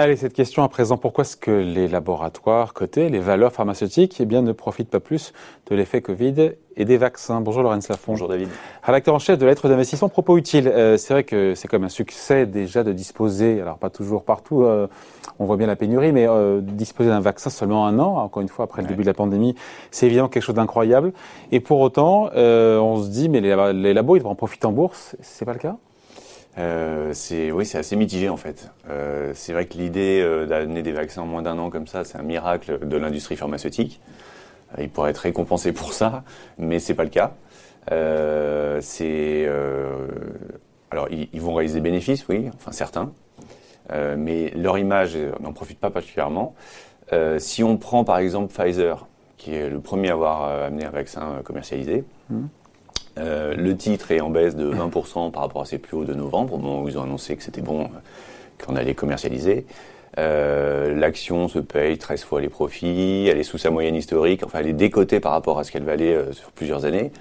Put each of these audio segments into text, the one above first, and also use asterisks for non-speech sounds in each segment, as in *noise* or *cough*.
Allez, cette question à présent, pourquoi est-ce que les laboratoires cotés, les valeurs pharmaceutiques, eh bien, ne profitent pas plus de l'effet Covid et des vaccins? Bonjour Laurence Lafont. Bonjour David. Rédacteur en chef de lettres d'investissement propos utiles. Euh, c'est vrai que c'est comme un succès déjà de disposer, alors pas toujours partout, euh, on voit bien la pénurie, mais euh, disposer d'un vaccin seulement un an, encore une fois après le début de la pandémie, c'est évidemment quelque chose d'incroyable. Et pour autant, on se dit, mais les, les labos, ils vont en profiter en bourse? C'est pas le cas? Euh, c'est oui, c'est assez mitigé en fait. Euh, c'est vrai que l'idée euh, d'amener des vaccins en moins d'un an comme ça, c'est un miracle de l'industrie pharmaceutique. Il pourrait être récompensé pour ça, mais c'est pas le cas. Alors ils, ils, vont réaliser des bénéfices, oui, enfin certains, mais leur image n'en profite pas particulièrement. si on prend par exemple Pfizer, qui est le premier à avoir amené un vaccin commercialisé. Mmh. Euh, le titre est en baisse de 20% par rapport à ses plus hauts de novembre, au moment où ils ont annoncé que c'était bon, euh, qu'on allait commercialiser. Euh, L'action se paye 13 fois les profits, elle est sous sa moyenne historique, enfin elle est décotée par rapport à ce qu'elle valait sur plusieurs années.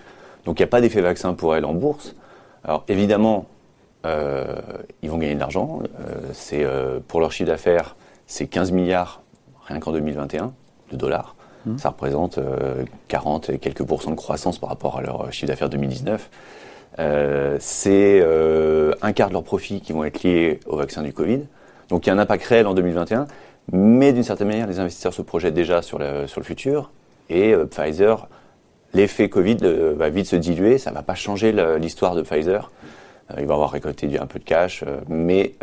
Donc il n'y a pas d'effet vaccin pour elle en bourse. Alors évidemment, ils vont gagner de l'argent. c'est pour leur chiffre d'affaires, c'est 15 milliards rien qu'en 2021 de dollars. Mmh. Ça représente 40 euh, et quelques pourcents de croissance par rapport à leur chiffre d'affaires 2019. Euh, c'est euh, un quart de leurs profits qui vont être liés au vaccin du Covid. Donc il y a un impact réel en 2021, mais d'une certaine manière, les investisseurs se projettent déjà sur le futur. Et Pfizer, l'effet Covid va vite se diluer, ça ne va pas changer l'histoire de Pfizer. il va avoir récolté un peu de cash, mais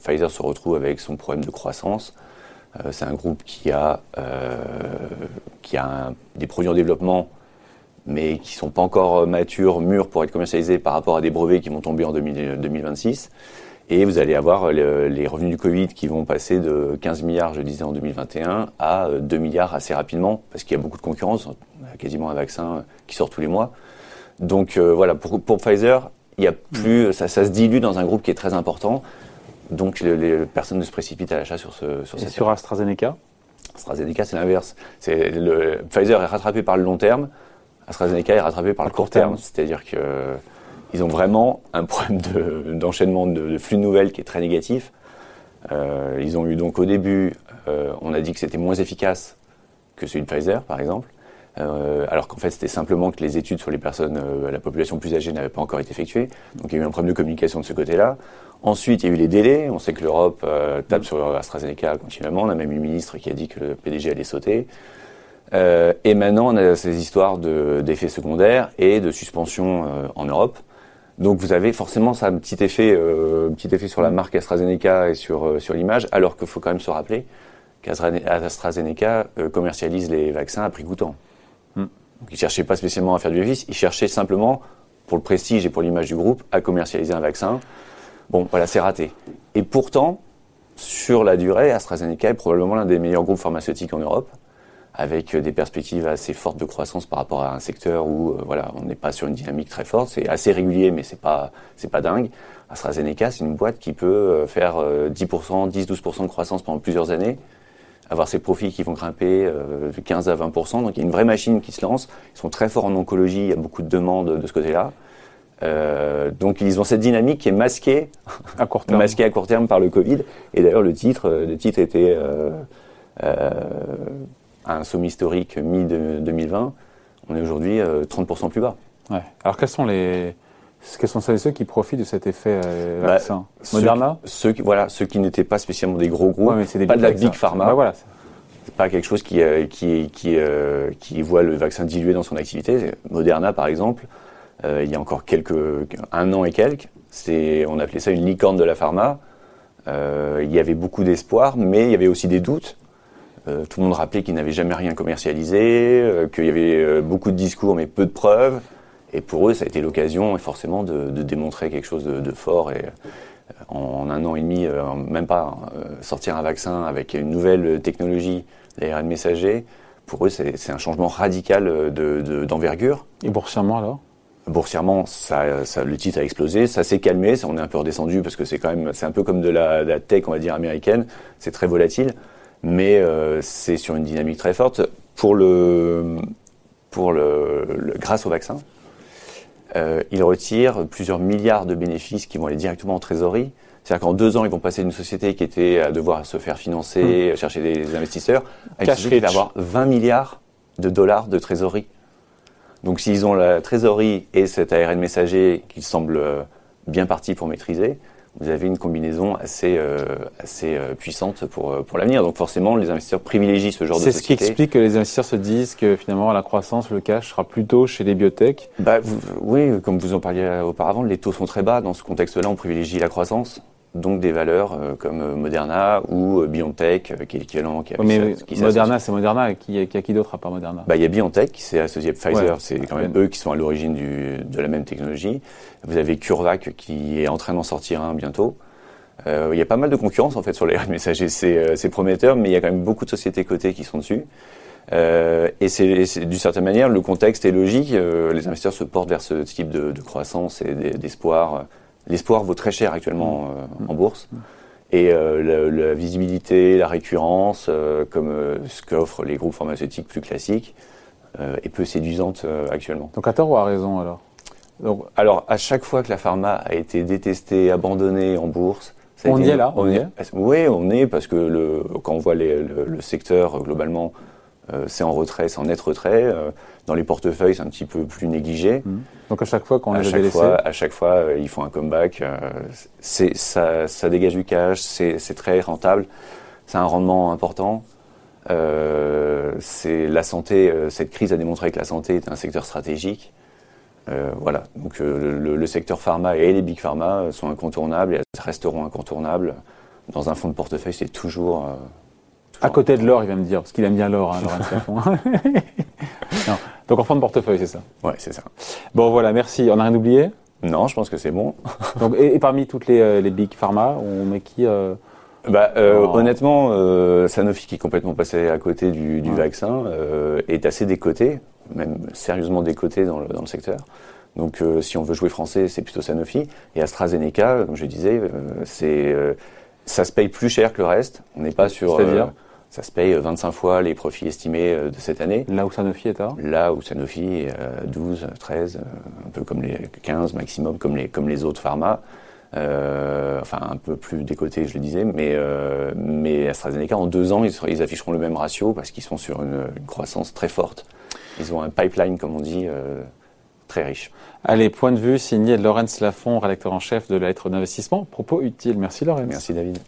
Pfizer se retrouve avec son problème de croissance. Euh, c'est un groupe qui a, euh, des produits en développement, mais qui ne sont pas encore matures, mûrs pour être commercialisés par rapport à des brevets qui vont tomber en 2026. Et vous allez avoir les revenus du Covid qui vont passer de 15 milliards, je disais, en 2021 à 2 milliards assez rapidement, parce qu'il y a beaucoup de concurrence. Quasiment un vaccin qui sort tous les mois. Donc euh, voilà, pour, Pfizer, y a plus, ça, ça, se dilue dans un groupe qui est très important. Donc les, personnes ne se précipitent à l'achat sur ce sur Et sur AstraZeneca AstraZeneca, c'est l'inverse. C'est le Pfizer est rattrapé par le long terme, AstraZeneca est rattrapé par le court terme. C'est-à-dire que ils ont vraiment un problème d'enchaînement de, flux de nouvelles qui est très négatif. Euh, ils ont eu donc au début, euh, on a dit que c'était moins efficace que celui de Pfizer, par exemple. Euh, alors qu'en fait c'était simplement que les études sur les personnes, la population plus âgée n'avaient pas encore été effectuées. Donc il y a eu un problème de communication de ce côté-là. Ensuite, il y a eu les délais. On sait que l'Europe euh, tape sur AstraZeneca continuellement. On a même eu un ministre qui a dit que le PDG allait sauter. Euh, et maintenant, on a ces histoires d'effets secondaires et de suspension euh, en Europe. Donc vous avez forcément ça un petit effet, petit effet sur la marque AstraZeneca et sur sur l'image, alors qu'il faut quand même se rappeler qu'AstraZeneca commercialise les vaccins à prix coûtant. Hmm. Donc ils cherchaient pas spécialement à faire du bénéfice, ils cherchaient simplement pour le prestige et pour l'image du groupe à commercialiser un vaccin Bon, voilà, c'est raté. Et pourtant, sur la durée, AstraZeneca est probablement l'un des meilleurs groupes pharmaceutiques en Europe, avec des perspectives assez fortes de croissance par rapport à un secteur où euh, voilà, on n'est pas sur une dynamique très forte. C'est assez régulier, mais c'est pas pas dingue. AstraZeneca, c'est une boîte qui peut euh, faire 10%, 10-12% de croissance pendant plusieurs années, avoir ses profits qui vont grimper euh, de 15 à 20%. Donc il y a une vraie machine qui se lance. Ils sont très forts en oncologie, il y a beaucoup de demandes de ce côté-là. Euh, donc ils ont cette dynamique qui est masquée à court terme, masquée à court terme par le Covid. Et d'ailleurs le titre, euh, le titre était euh, euh, un sommet historique mi 2020. On est aujourd'hui 30% plus bas. Ouais. Alors quels sont les quels sont ceux qui profitent de cet effet bah, vaccin Moderna ceux, qui, voilà, ceux qui n'étaient pas spécialement des gros groupes, mais des pas de la big pharma. Bah, voilà. C'est pas quelque chose qui, qui, qui, qui voit le vaccin dilué dans son activité. Moderna, par exemple, euh, il y a encore quelques, un an et quelques. On appelait ça une licorne de la pharma. Euh, il y avait beaucoup d'espoir, mais il y avait aussi des doutes. Euh, tout le monde rappelait qu'ils n'avaient jamais rien commercialisé, qu'il y avait beaucoup de discours mais peu de preuves. Et pour eux, ça a été l'occasion, forcément, de, de, démontrer quelque chose de, de fort. Et en un an et demi, même pas sortir un vaccin avec une nouvelle technologie d'ARN messager, pour eux, c'est un changement radical d'envergure. et boursièrement alors? Boursièrement, ça, ça, le titre a explosé, ça s'est calmé, on est un peu redescendu parce que c'est quand même, c'est un peu comme de la, de la, tech, on va dire américaine, c'est très volatile, mais euh, c'est sur une dynamique très forte. Pour le, pour le, grâce au vaccin, euh, il retire plusieurs milliards de bénéfices qui vont aller directement en trésorerie. C'est-à-dire qu'en deux ans, ils vont passer d'une société qui était à devoir se faire financer, Hmm. chercher des investisseurs, à une Cash société qui va rich. avoir 20 milliards de dollars de trésorerie. Donc s'ils ont la trésorerie et cet ARN messager qu'ils semblent euh, bien partis pour maîtriser, vous avez une combinaison assez, euh, assez euh, puissante pour, pour l'avenir. Donc forcément, les investisseurs privilégient ce genre de C'est ce qui société. explique que les investisseurs se disent que finalement la croissance, le cash sera plutôt chez les biotech. Bah, vous- oui, comme vous en parliez auparavant, les taux sont très bas. Dans ce contexte-là, on privilégie la croissance. Donc des valeurs euh, comme euh, Moderna ou euh, BioNTech, qui est l'équivalent. Qui, Ouais, mais qui Moderna, c'est Moderna. Qui, qui a qui d'autre à part Moderna? Bah, il y a BioNTech qui s'est associé à Pfizer, Ouais. c'est quand même eux qui sont à l'origine de la même technologie. Vous avez CureVac qui est en train d'en sortir un bientôt. Euh, il y a pas mal de concurrence en fait sur les RNA messagers, c'est prometteur, mais il y a quand même beaucoup de sociétés cotées qui sont dessus. Euh, et c'est d'une certaine manière le contexte est logique. euh, les investisseurs se portent vers ce type de, de croissance et d'e- d'espoir. L'espoir vaut très cher actuellement euh, en bourse. Et euh, la, la visibilité, la récurrence, euh, comme ce qu'offrent les groupes pharmaceutiques plus classiques, est peu séduisante actuellement. Donc à tort ou à raison alors Donc, Alors, à chaque fois que la pharma a été détestée, abandonnée en bourse, ça On été y est là, on y est. Oui, on y est parce que le, quand on voit les- le, le secteur globalement, c'est en retrait, c'est en net retrait. Euh, dans les portefeuilles, c'est un petit peu plus négligé. donc à chaque fois qu'on les a délaissés, à chaque fois, euh, ils font un comeback. euh, ça, ça dégage du cash, c'est, très rentable, c'est un rendement important. Euh, c'est la santé. euh, cette crise a démontré que la santé est un secteur stratégique. Euh, voilà. Donc euh, le, le secteur pharma et les big pharma euh, sont incontournables et resteront incontournables. Dans un fonds de portefeuille, c'est toujours. À côté de l'or, il va me dire, parce qu'il aime bien l'or, hein. *laughs* Non. Donc en fond de portefeuille, c'est ça? Ouais, c'est ça. Bon voilà, merci. On n'a rien oublié? Non, je pense que c'est bon. *laughs* Donc, et, et parmi toutes les, euh, les big pharma, on met qui euh, Bah, euh, Oh. honnêtement, Sanofi qui est complètement passé à côté du, du Ouais. vaccin est assez décoté, même sérieusement décoté dans le, dans le secteur. Donc, si on veut jouer français, c'est plutôt Sanofi. Et AstraZeneca, comme je disais, c'est ça se paye plus cher que le reste. On n'est pas sur. C'est-à-dire? Ça se paye 25 fois les profits estimés euh, de cette année. Là où Sanofi est à Là où Sanofi est à 12, 13, euh, un peu comme les 15 maximum, comme les, comme les autres pharma. Euh, enfin, un peu plus décoté, je le disais, mais, euh, mais AstraZeneca, en deux ans, ils, afficheront le même ratio parce qu'ils sont sur une, une croissance très forte. Ils ont un pipeline, comme on dit, euh, très riche. Allez, point de vue signé Laurence Lafont, rédacteur en chef de la lettre d'investissement. Propos utile. Merci Laurence. Merci David.